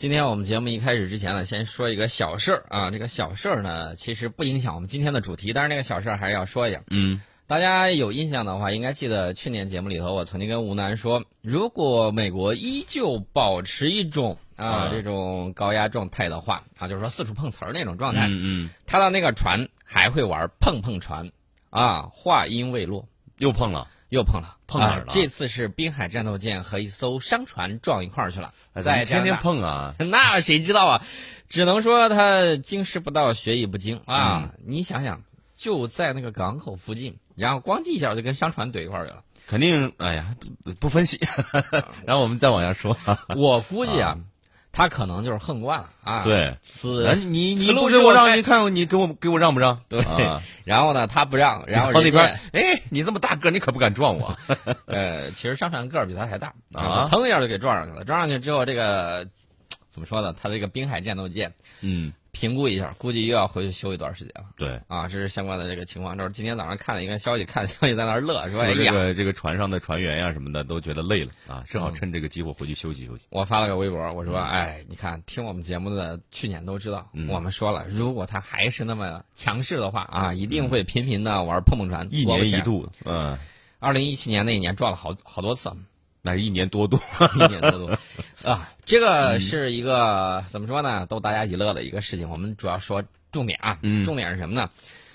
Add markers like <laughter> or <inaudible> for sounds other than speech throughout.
今天我们节目一开始之前呢，先说一个小事儿啊。这个小事儿呢，其实不影响我们今天的主题，但是那个小事儿还是要说一下。嗯，大家有印象的话，应该记得去年节目里头，我曾经跟吴楠说，如果美国依旧保持一种啊啊这种高压状态的话啊，就是说四处碰瓷儿那种状态，嗯嗯，他的那个船还会玩碰碰船啊。话音未落，又碰了，又碰了，碰哪儿了啊这次是滨海战斗舰和一艘商船撞一块儿去了，在天天碰啊，<laughs> 那谁知道啊？只能说他经师不到，学艺不精啊！你想想，就在那个港口附近，然后咣叽一下就跟商船怼一块儿去了。肯定，哎呀，不不分析，<laughs> 然后我们再往下说。我估计啊，他可能就是横惯了啊。，对，此人，你你不给我让，你看你给我给我让不让？对啊 <laughs> 然后呢，他不让，然后人边，哎，你这么大个儿，你可不敢撞我。<laughs> 呃，其实商船个儿比他还大啊腾一下就给撞上去了。撞上去之后，这个怎么说呢？他这个滨海战斗舰嗯，评估一下，估计又要回去休一段时间了。对。啊，这是相关的这个情况。就是今天早上看了一个消息，看消息在那儿乐，说：“哎说这呀，个这个船上的船员呀什么的都觉得累了啊，正好嗯趁这个机会回去休息休息。我发了个微博，我说：“哎，你看听我们节目的去年都知道，嗯我们说了，如果他还是那么强势的话啊，一定会频频的玩碰碰船。一年一，度，嗯，二零一七年那一年撞了好好多次，那是一年多度。一年多多 <laughs> 啊。这个是一个、怎么说呢？逗大家一乐的一个事情。我们主要说重点啊，嗯重点是什么呢？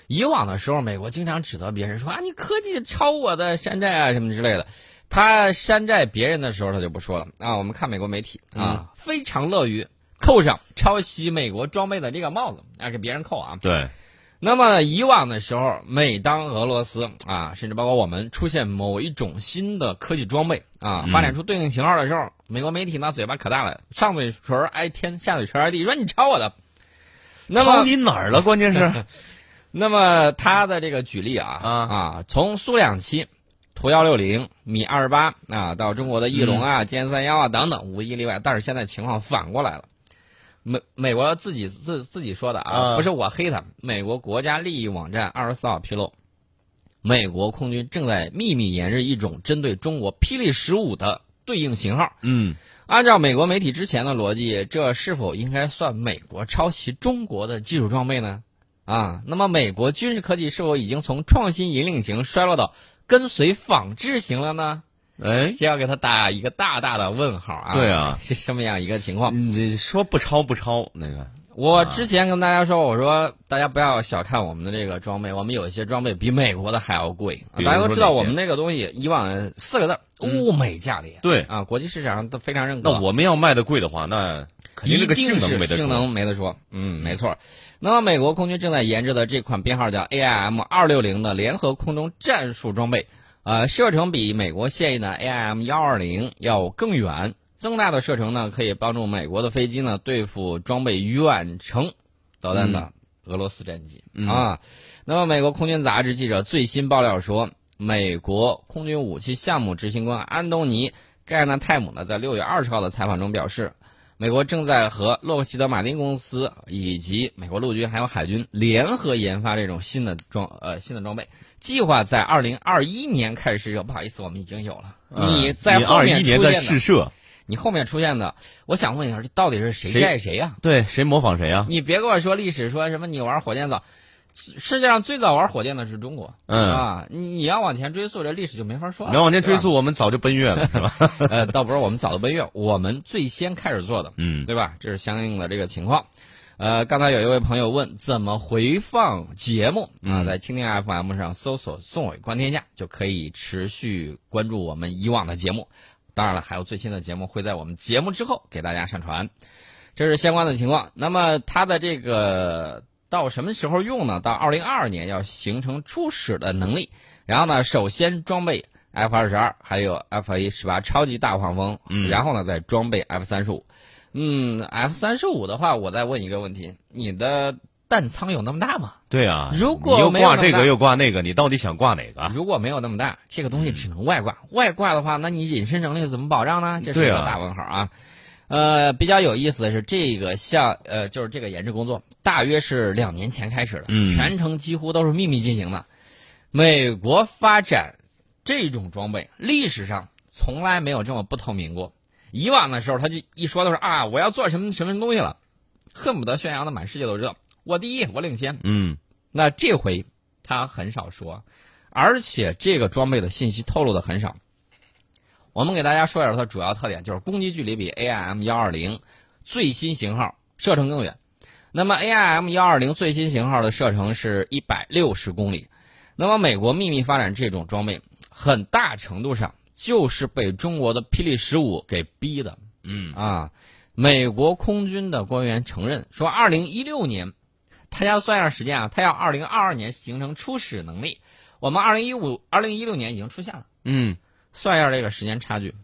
以往的时候，美国经常指责别人说啊，你科技超我的山寨啊什么之类的。他山寨别人的时候，他就不说了啊。我们看美国媒体啊，非常乐于扣上抄袭美国装备的这个帽子啊，给别人扣啊。对，那么以往的时候，每当俄罗斯啊，甚至包括我们出现某一种新的科技装备啊，嗯发展出对应型号的时候，美国媒体那嘴巴可大了，上嘴唇挨天，下嘴唇挨地，<laughs> 说你抄我的。那么，你哪儿了？关键是，<laughs> 那么他的这个举例啊啊啊，从苏两七、图幺六零、米二十八啊，到中国的翼龙啊、歼三幺啊等等，无一例外。但是现在情况反过来了。美美国自己自自己说的啊，啊不是我黑他。美国国家利益网站二十四号披露，美国空军正在秘密研制一种针对中国霹雳十五的对应型号。嗯，按照美国媒体之前的逻辑，这是否应该算美国抄袭中国的技术装备呢？啊，那么美国军事科技是否已经从创新引领型衰落到跟随仿制型了呢？哎，这要给他打一个大大的问号啊！对啊是这么样一个情况。你说不超不超那个，我之前跟大家说，我说大家不要小看我们的这个装备，我们有一些装备比美国的还要贵。大家都知道，我们那个东西以往四个字物美价廉。对啊，国际市场上都非常认可。那我们要卖的贵的话，那肯定这个性能没得说。性能没得说，嗯，没错。那么，美国空军正在研制的这款编号叫 AIM 二六零的联合空中战术装备，呃，射程比美国现役的 AIM 幺二零要更远。增大的射程呢，可以帮助美国的飞机呢对付装备远程导弹的俄罗斯战机、嗯啊。那么，美国空军杂志记者最新爆料说，美国空军武器项目执行官安东尼·盖纳泰姆呢，在六月二十号的采访中表示，美国正在和洛克希德马丁公司以及美国陆军还有海军联合研发这种新的装呃新的装备，计划在二零二一年开始试射。不好意思，我们已经有了。你在后面出现的，试射，你后面出现的，我想问一下，这到底是谁谁寨谁呀、对，谁模仿谁啊？你别跟我说历史，说什么你玩火箭早，世界上最早玩火箭的是中国。嗯啊，你要往前追溯，这历史就没法说了。你要往前追溯，我们早就奔月了，是吧？<laughs> 呃，倒不是我们早就奔月，我们最先开始做的，嗯，对吧？这是相应的这个情况。呃，刚才有一位朋友问怎么回放节目啊，嗯在蜻蜓 FM 上搜索“宋伟观天下”就可以持续关注我们以往的节目。当然了，还有最新的节目会在我们节目之后给大家上传，这是相关的情况。那么它的这个到什么时候用呢？到二零二二年要形成初始的能力，然后呢，首先装备 F 二十二，还有 F A 十八超级大黄蜂，嗯然后呢再装备 F 三十五。嗯，F 三十五的话，我再问一个问题：你的弹仓有那么大吗？对啊。如果你又挂这个又挂那个，你到底想挂哪个啊？如果没有那么大，这个东西只能外挂。外挂的话，那你隐身能力怎么保障呢？这是一个大问号啊。呃，比较有意思的是，这个项呃，就是这个研制工作，大约是两年前开始的，嗯全程几乎都是秘密进行的。美国发展这种装备，历史上从来没有这么不透明过。以往的时候，他就一说都是啊，我要做什么什么东西了，恨不得宣扬的满世界都知道，我第一，我领先。嗯那这回他很少说，而且这个装备的信息透露的很少。我们给大家说一下它主要特点，就是攻击距离比 AIM 幺二零最新型号射程更远。那么 AIM 幺二零最新型号的射程是一百六十公里。那么美国秘密发展这种装备，很大程度上就是被中国的霹雳十五给逼的。嗯啊，美国空军的官员承认说，二零一六年，大家算一下时间啊，他要二零二二年形成初始能力，我们二零一五、二零一六年已经出现了，嗯算一下这个时间差距，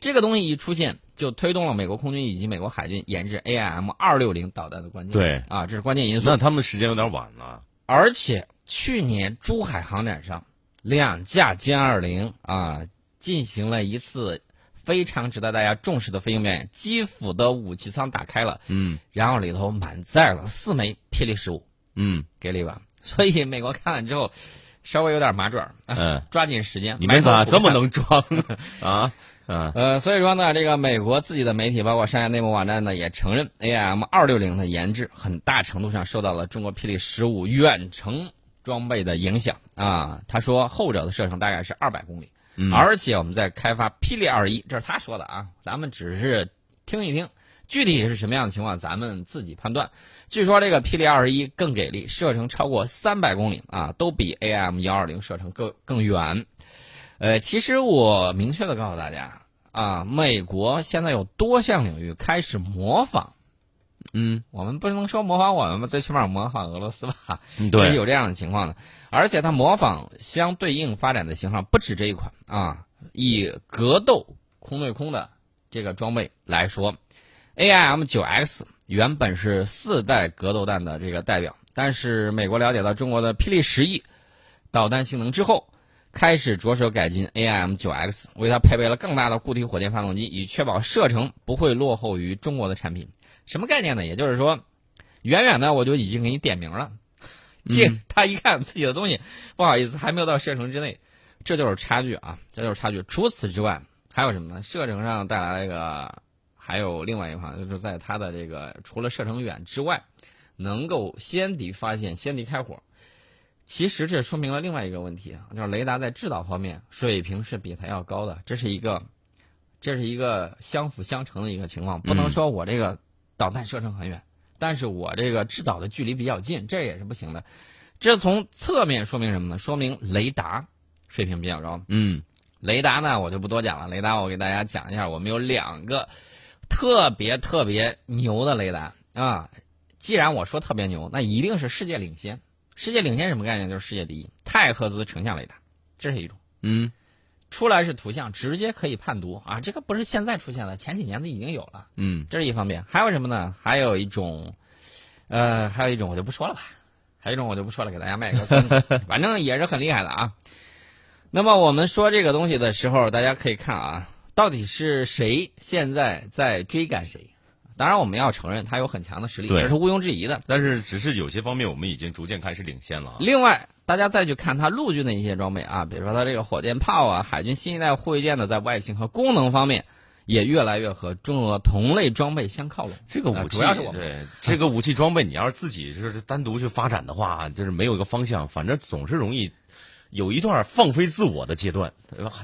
这个东西一出现，就推动了美国空军以及美国海军研制 AIM 二六零导弹的关键。对啊，这是关键因素。那他们时间有点晚了。而且去年珠海航展上，两架歼二零啊进行了一次非常值得大家重视的飞行表演，基辅的武器舱打开了，嗯然后里头满载了四枚霹雳十五，嗯给了一把。<laughs> 所以美国看了之后，稍微有点麻爪嗯，抓紧时间。你们咋这么能？能装 <laughs> 啊？嗯呃，所以说呢，这个美国自己的媒体，包括商业内幕网站呢，也承认 AIM 二六零的研制很大程度上受到了中国霹雳十五远程装备的影响啊。他说后者的射程大概是二百公里，嗯而且我们在开发霹雳二一，这是他说的啊，咱们只是听一听，具体是什么样的情况，咱们自己判断。据说这个霹雳二一更给力，射程超过三百公里啊，都比 AIM 幺二零射程更更远。呃，其实我明确的告诉大家啊，美国现在有多项领域开始模仿，嗯我们不能说模仿我们吧，最起码模仿俄罗斯吧，嗯，是对，<laughs> 有这样的情况的。而且它模仿相对应发展的型号不止这一款啊。以格斗空对空的这个装备来说，AIM 九 X 原本是四代格斗弹的这个代表，但是美国了解到中国的霹雳十一导弹性能之后，开始着手改进 AIM 九 X，为它配备了更大的固体火箭发动机，以确保射程不会落后于中国的产品。什么概念呢？也就是说，远远的我就已经给你点名了。这他一看自己的东西，不好意思，还没有到射程之内，这就是差距啊，这就是差距。除此之外，还有什么呢？射程上带来了一个，还有另外一方，就是在它的这个除了射程远之外，能够先敌发现、先敌开火。其实这说明了另外一个问题啊，就是雷达在制导方面水平是比它要高的，这是一个，这是一个相辅相成的一个情况，不能说我这个导弹射程很远。但是我这个制导的距离比较近，这也是不行的。这从侧面说明什么呢？说明雷达水平比较高。嗯雷达呢，我就不多讲了。雷达我给大家讲一下，我们有两个特别特别牛的雷达啊。既然我说特别牛，那一定是世界领先。世界领先什么概念？就是世界第一。太赫兹成像雷达，这是一种。嗯出来是图像，直接可以判读啊！这个不是现在出现的，前几年的已经有了。嗯这是一方面，还有什么呢？还有一种，呃，还有一种我就不说了吧，还有一种我就不说了，给大家卖个关子，<laughs> 反正也是很厉害的啊。那么我们说这个东西的时候，大家可以看啊，到底是谁现在在追赶谁？当然，我们要承认它有很强的实力，对这是毋庸置疑的。但是只是有些方面我们已经逐渐开始领先了啊。另外，大家再去看它陆军的一些装备啊，比如说它这个火箭炮啊，海军新一代护卫舰的在外形和功能方面，也越来越和中俄同类装备相靠拢。呃这个武器，主要是我们对这个武器装备，你要是自己就是单独去发展的话，就是没有一个方向，反正总是容易有一段放飞自我的阶段？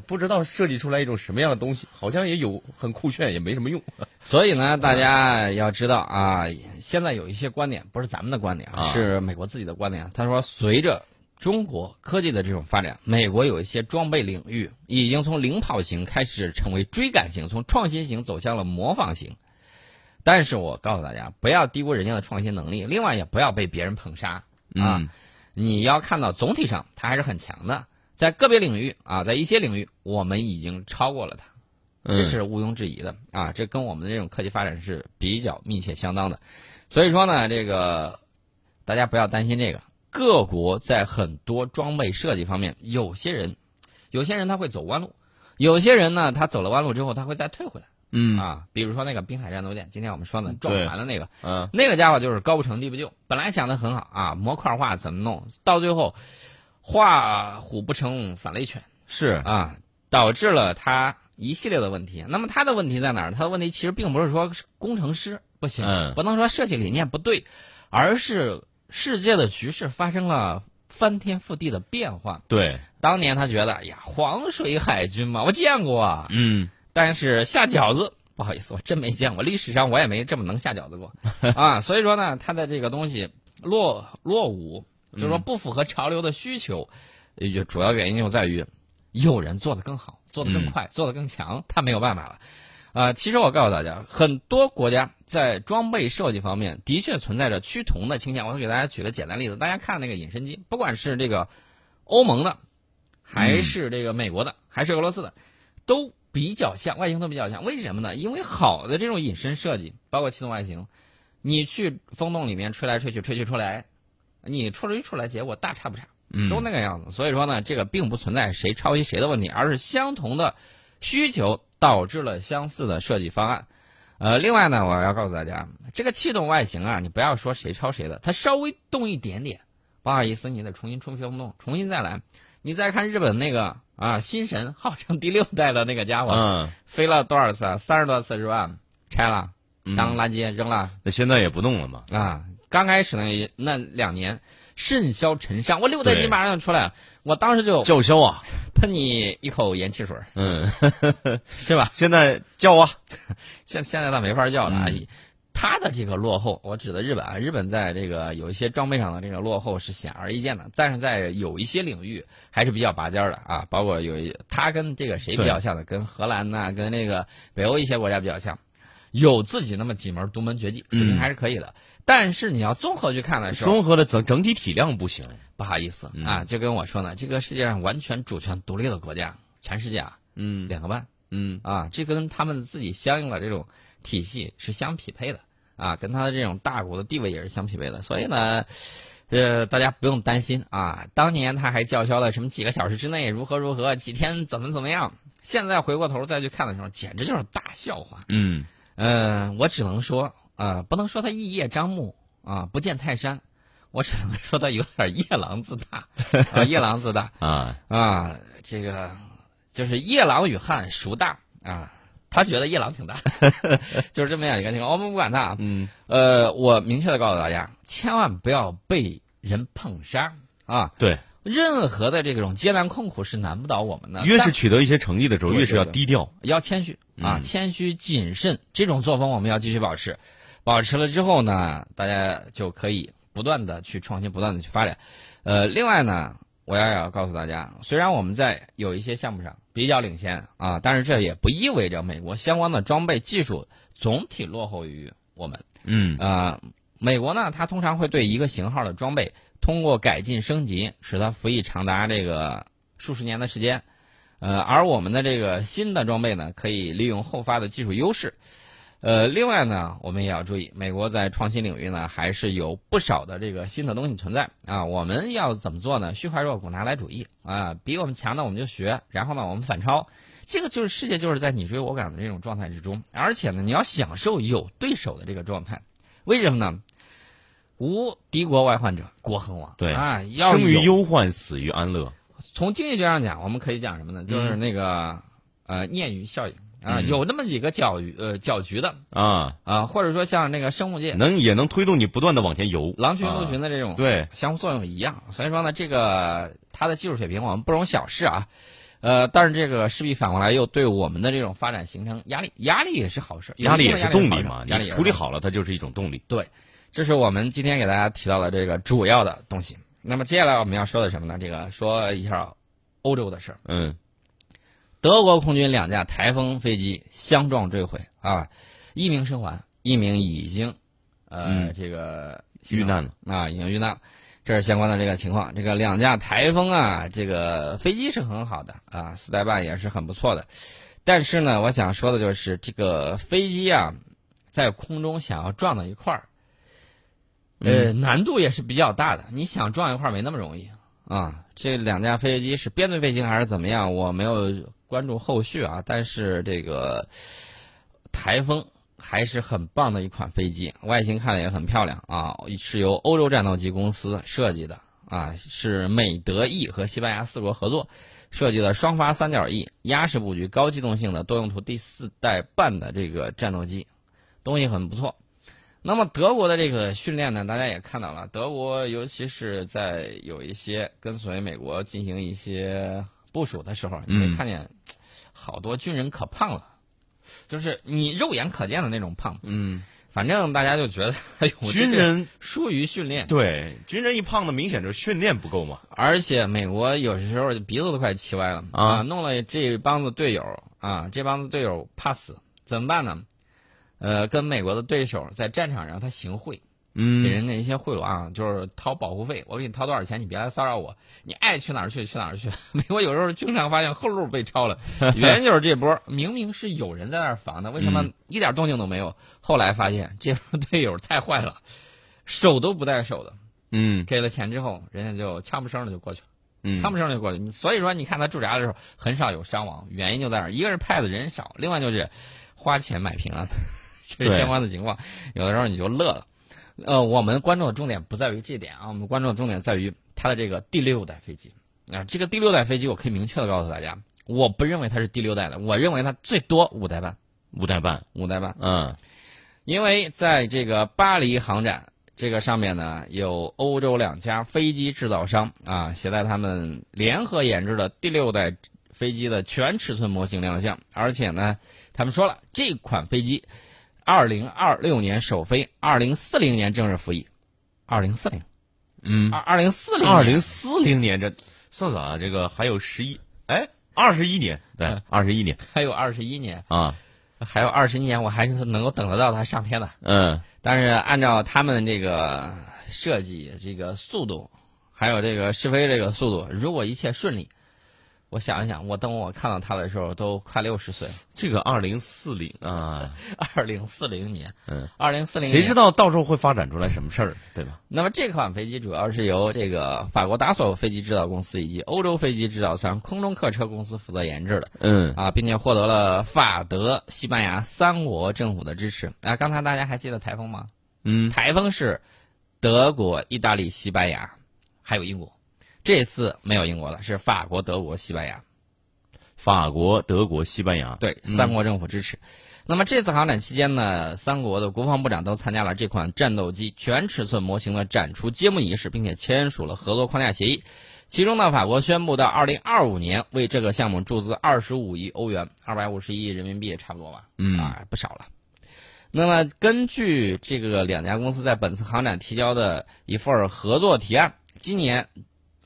不知道设计出来一种什么样的东西，好像也有很酷炫，也没什么用。<laughs> 所以呢，大家要知道啊，现在有一些观点不是咱们的观点啊是美国自己的观点。他说，随着中国科技的这种发展，美国有一些装备领域已经从领跑型开始成为追赶型，从创新型走向了模仿型。但是我告诉大家，不要低估人家的创新能力，另外也不要被别人捧杀啊。嗯你要看到总体上它还是很强的，在个别领域啊，在一些领域我们已经超过了它。这是毋庸置疑的啊！这跟我们的这种科技发展是比较密切相当的，所以说呢，这个大家不要担心这个。各国在很多装备设计方面，有些人，有些人他会走弯路，有些人呢，他走了弯路之后，他会再退回来嗯啊。比如说那个滨海战斗舰，今天我们说的撞船的那个，嗯那个家伙就是高不成低不就，本来想的很好啊，模块化怎么弄，到最后画虎不成反类犬。是啊，导致了他一系列的问题。那么他的问题在哪儿？他的问题其实并不是说工程师不行，嗯不能说设计理念不对，而是世界的局势发生了翻天覆地的变化。对，当年他觉得，哎呀，黄水海军嘛，我见过啊，嗯但是下饺子，不好意思，我真没见过，历史上我也没这么能下饺子过啊。所以说呢，他的这个东西落落伍，就是说不符合潮流的需求，也就主要原因就在于有人做的更好，做的更快，做的更强，他没有办法了。啊，其实我告诉大家，很多国家在装备设计方面的确存在着趋同的倾向。我给大家举个简单例子，大家看那个隐身机，不管是这个欧盟的，还是这个美国的，还是俄罗斯的，都比较像，外形都比较像。为什么呢？因为好的这种隐身设计，包括气动外形，你去风洞里面吹来吹去，吹去出来，你吹出来结果大差不差。嗯，都那个样子。所以说呢，这个并不存在谁抄袭谁的问题，而是相同的需求导致了相似的设计方案。呃，另外呢，我要告诉大家，这个气动外形啊，你不要说谁抄谁的，它稍微动一点点，不好意思，你得重新冲风洞，重新再来。你再看日本那个啊，新神号称第六代的那个家伙，嗯，飞了多少次啊？三十多次是吧？拆了，嗯当垃圾扔了那现在也不弄了嘛？啊。刚开始呢，那两年甚嚣尘上，我六代机马上就出来了，我当时就叫嚣啊，喷你一口盐汽水儿，嗯，<laughs> 是吧？<laughs> 现在叫啊，<laughs> 现现在倒没法叫了啊。嗯它的这个落后，我指的日本啊，日本在这个有一些装备上的这个落后是显而易见的，但是在有一些领域还是比较拔尖儿的啊，包括有一它跟这个谁比较像的，跟荷兰呐、跟那个北欧一些国家比较像，有自己那么几门独门绝技，水平嗯还是可以的。但是你要综合去看的时候，综合的整整体体量不行。不好意思嗯啊，就跟我说呢，这个世界上完全主权独立的国家，全世界啊嗯两个半。嗯啊，这跟他们自己相应的这种体系是相匹配的啊，跟他的这种大国的地位也是相匹配的。所以呢，呃，大家不用担心啊。当年他还叫嚣了什么几个小时之内如何如何，几天怎么怎么样。现在回过头再去看的时候，简直就是大笑话。嗯呃，我只能说啊、不能说他一叶障目啊，不见泰山。我只能说他有点夜郎自大啊，夜郎自大。<laughs> 啊，啊，这个就是夜郎与汉孰大啊？他觉得夜郎挺大，<laughs> 就是这么样一个情况。我们不管他啊，嗯呃，我明确的告诉大家，千万不要被人碰伤啊！对，任何的这种艰难困苦是难不倒我们的，越是取得一些成绩的时候，越是要低调。要谦虚啊，嗯谦虚谨慎，这种作风我们要继续保持。保持了之后呢，大家就可以不断的去创新，不断的去发展。呃，另外呢，我要要告诉大家，虽然我们在有一些项目上比较领先啊，但是这也不意味着美国相关的装备技术总体落后于我们。嗯呃，美国呢，它通常会对一个型号的装备通过改进升级，使它服役长达这个数十年的时间。呃，而我们的这个新的装备呢，可以利用后发的技术优势。呃，另外呢，我们也要注意，美国在创新领域呢，还是有不少的这个新的东西存在啊。我们要怎么做呢？虚怀若谷，拿来主义啊，比我们强的我们就学，然后呢，我们反超。这个就是世界就是在你追我赶的这种状态之中，而且呢，你要享受有对手的这个状态。为什么呢？无敌国外患者，国恒亡。对啊，要生于忧患，死于安乐。从经济学上讲，我们可以讲什么呢？就是嗯那个、呃鲶鱼效应啊，嗯有那么几个搅局呃搅局的啊，啊，或者说像那个生物界能也能推动你不断的往前游。狼群鹿啊群的这种对，相互作用一样。所以说呢，这个它的技术水平我们不容小视啊。呃，但是这个势必反过来又对我们的这种发展形成压力，压力也是好事，压力也是是动力嘛，压力处理好了，它就是一种动力。对这是我们今天给大家提到的这个主要的东西。那么接下来我们要说的什么呢？这个说一下欧洲的事儿。嗯德国空军两架台风飞机相撞坠毁啊，一名生还，一名已经呃、嗯这个遇难了啊，已经遇难了。这是相关的这个情况。这个两架台风啊，这个飞机是很好的啊，四代半也是很不错的。但是呢，我想说的就是这个飞机啊，在空中想要撞到一块儿，呃，难度也是比较大的。你想撞一块儿没那么容易啊。这两架飞机是编队飞行还是怎么样？我没有关注后续啊。但是这个台风还是很棒的一款飞机，外形看了也很漂亮啊，是由欧洲战斗机公司设计的啊，是美德意和西班牙四国合作，设计的双发三角翼压式布局高机动性的多用途第四代半的这个战斗机，东西很不错。那么德国的这个训练呢，大家也看到了，德国尤其是在有一些跟随美国进行一些部署的时候，你会看见好多军人可胖了，就是你肉眼可见的那种胖。嗯，反正大家就觉得，哎呦，军人疏于训练。对，军人一胖的，明显就是训练不够嘛。而且美国有时候鼻子都快气歪了啊，弄了这帮子队友啊，这帮子队友怕死，怎么办呢？呃，跟美国的对手在战场上他行贿，嗯，给人家一些贿赂啊，就是掏保护费，我给你掏多少钱，你别来骚扰我，你爱去哪儿去去哪儿去。<laughs> 美国有时候经常发现后路被抄了，原因就是这波明明是有人在那儿防的，为什么一点动静都没有？后来发现这波队友太坏了，手都不带手的，嗯，给了钱之后，人家就悄不声的就过去了，嗯，悄不声就过去。所以说，你看他驻扎的时候很少有伤亡，原因就在那儿，一个是派的人少，另外就是花钱买平安。<laughs> 这是相关的情况，有的时候你就乐了。呃，我们关注的重点不在于这点啊，我们关注的重点在于它的这个第六代飞机啊。这个第六代飞机，我可以明确的告诉大家，我不认为它是第六代的，我认为它最多五代半，五代半，五代半。嗯，因为在这个巴黎航展这个上面呢，有欧洲两家飞机制造商啊，携带他们联合研制的第六代飞机的全尺寸模型亮相，而且呢，他们说了这款飞机。二零二六年首飞，二零四零年正式服役。二零四零，嗯，二二零四零，二零四零年这算算啊，这个还有十一，哎，二十一年，对，<laughs> 二十一年，还有二十一年啊，还有二十一年，我还是能够等得到它上天的。嗯，但是按照他们这个设计，这个速度，还有这个试飞这个速度，如果一切顺利。我想一想，我等我看到他的时候都快六十岁了。这个二零四零啊，<laughs> 二零四零年，嗯，二零四零，谁知道到时候会发展出来什么事儿，对吧？那么这款飞机主要是由这个法国达索飞机制造公司以及欧洲飞机制造商空中客车公司负责研制的，嗯，啊，并且获得了法德、西班牙三国政府的支持。啊，刚才大家还记得台风吗？嗯，台风是德国、意大利、西班牙，还有英国。这次没有英国了，是法国、德国、西班牙。法国、德国、西班牙，对，三国政府支持。那么这次航展期间呢，三国的国防部长都参加了这款战斗机全尺寸模型的展出揭幕仪式，并且签署了合作框架协议。其中呢，法国宣布到二零二五年为这个项目注资二十五亿欧元，二百五十亿人民币差不多吧？嗯啊，不少了。那么根据这个两家公司在本次航展提交的一份合作提案，今年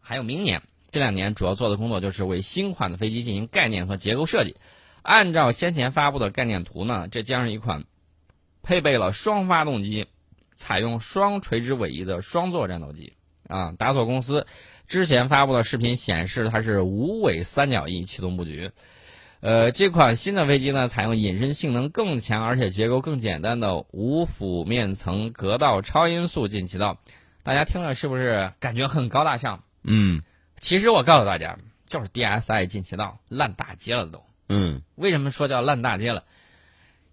还有明年。这两年主要做的工作就是为新款的飞机进行概念和结构设计。按照先前发布的概念图呢，这将是一款配备了双发动机、采用双垂直尾翼的双座战斗机。啊，达索公司之前发布的视频显示，它是无尾三角翼启动布局。呃，这款新的飞机呢，采用隐身性能更强而且结构更简单的无辅面层隔道超音速进气道。大家听了是不是感觉很高大上？嗯。其实我告诉大家，就是 DSI 进气道烂大街了都。嗯，为什么说叫烂大街了？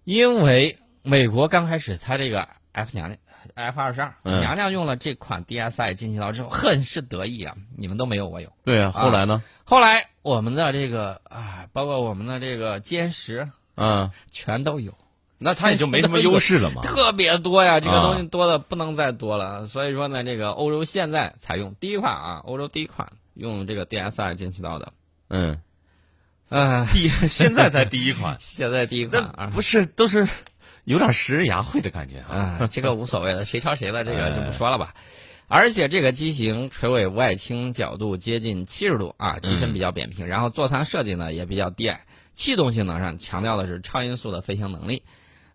因为美国刚开始它这个 F 娘娘 F 二十二娘娘用了这款 DSI 进气道之后，很是得意啊！你们都没有，我有。对啊，后来呢？后来我们的这个啊，包括我们的这个歼十，啊，全都有。那它也就没什么优势了嘛。<laughs> 特别多呀，这个东西多的不能再多了。所以说呢，这个欧洲现在采用第一款啊，欧洲第一款。用这个 DSI 进气道的，嗯，啊，第现在才第一款，<laughs> 现在第一款啊，不是都是有点食人牙慧的感觉啊，这个无所谓了，谁抄谁的这个就不说了吧。而且这个机型垂尾外倾角度接近七十度啊，机身比较扁平，然后座舱设计呢也比较低矮，气动性能上强调的是超音速的飞行能力。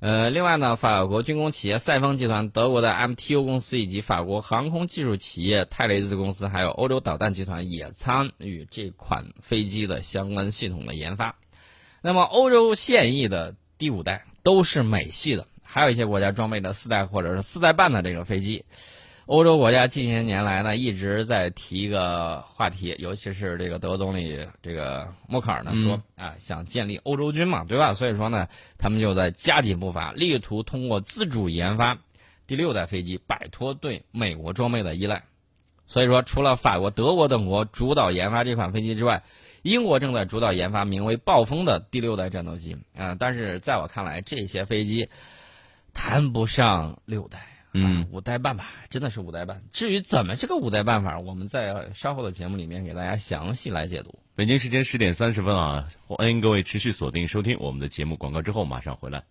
呃，另外呢，法国军工企业赛峰集团、德国的 MTU 公司以及法国航空技术企业泰雷兹公司，还有欧洲导弹集团也参与这款飞机的相关系统的研发。那么，欧洲现役的第五代都是美系的，还有一些国家装备的四代或者是四代半的这个飞机。欧洲国家近些年来呢，一直在提一个话题，尤其是这个德国总理这个默克尔呢说啊，想建立欧洲军嘛，对吧？所以说呢，他们就在加紧步伐，力图通过自主研发第六代飞机，摆脱对美国装备的依赖。所以说，除了法国、德国等国主导研发这款飞机之外，英国正在主导研发名为“暴风”的第六代战斗机啊、但是在我看来，这些飞机谈不上六代。嗯，五代半吧，真的是五代半。至于怎么是个五代半法，我们在稍后的节目里面给大家详细来解读。北京时间十点三十分啊，欢迎各位持续锁定收听我们的节目，广告之后马上回来。